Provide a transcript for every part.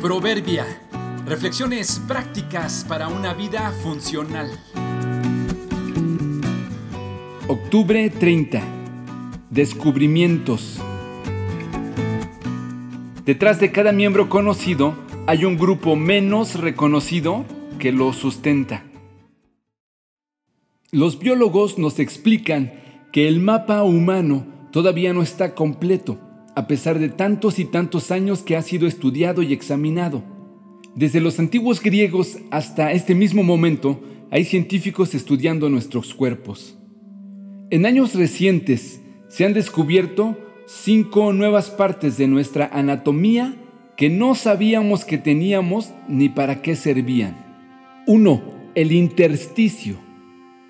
Proverbia. Reflexiones prácticas para una vida funcional. Octubre 30. Descubrimientos. Detrás de cada miembro conocido hay un grupo menos reconocido que lo sustenta. Los biólogos nos explican que el mapa humano todavía no está completo a pesar de tantos y tantos años que ha sido estudiado y examinado. Desde los antiguos griegos hasta este mismo momento, hay científicos estudiando nuestros cuerpos. En años recientes se han descubierto cinco nuevas partes de nuestra anatomía que no sabíamos que teníamos ni para qué servían. 1. El intersticio.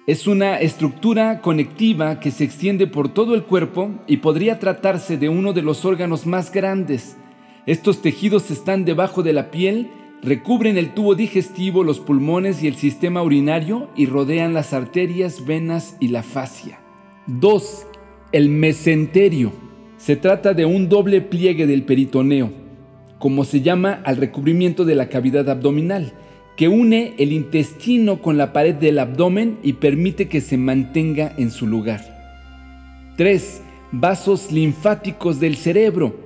Es una estructura conectiva que se extiende por todo el cuerpo y podría tratarse de uno de los órganos más grandes. Estos tejidos están debajo de la piel, recubren el tubo digestivo, los pulmones y el sistema urinario y rodean las arterias, venas y la fascia. 2. El mesenterio. Se trata de un doble pliegue del peritoneo, como se llama al recubrimiento de la cavidad abdominal que une el intestino con la pared del abdomen y permite que se mantenga en su lugar. 3. Vasos linfáticos del cerebro.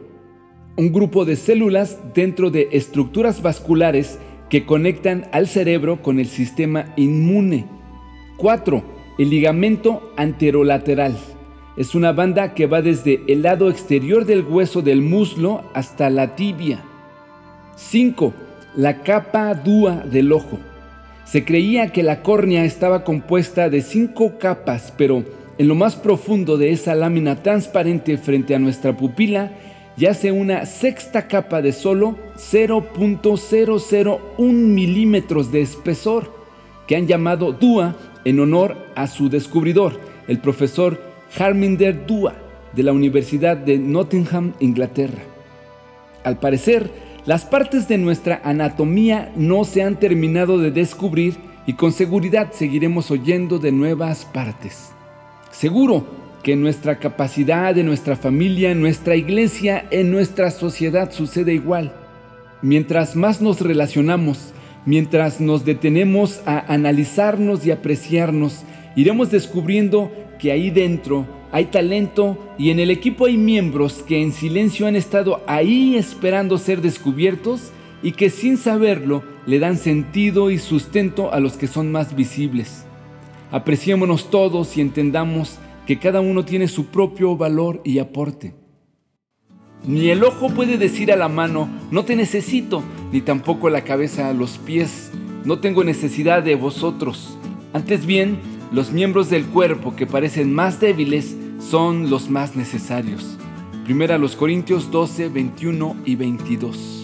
Un grupo de células dentro de estructuras vasculares que conectan al cerebro con el sistema inmune. 4. El ligamento anterolateral. Es una banda que va desde el lado exterior del hueso del muslo hasta la tibia. 5 la capa dúa del ojo. Se creía que la córnea estaba compuesta de cinco capas, pero en lo más profundo de esa lámina transparente frente a nuestra pupila yace una sexta capa de solo 0.001 milímetros de espesor, que han llamado Dúa en honor a su descubridor, el profesor Harminder Dúa, de la Universidad de Nottingham, Inglaterra. Al parecer, las partes de nuestra anatomía no se han terminado de descubrir y con seguridad seguiremos oyendo de nuevas partes. Seguro que en nuestra capacidad, en nuestra familia, en nuestra iglesia, en nuestra sociedad sucede igual. Mientras más nos relacionamos, mientras nos detenemos a analizarnos y apreciarnos, iremos descubriendo que ahí dentro hay talento y en el equipo hay miembros que en silencio han estado ahí esperando ser descubiertos y que sin saberlo le dan sentido y sustento a los que son más visibles. Apreciémonos todos y entendamos que cada uno tiene su propio valor y aporte. Ni el ojo puede decir a la mano, no te necesito, ni tampoco la cabeza a los pies, no tengo necesidad de vosotros. Antes bien, los miembros del cuerpo que parecen más débiles son los más necesarios. Primera los Corintios 12, 21 y 22.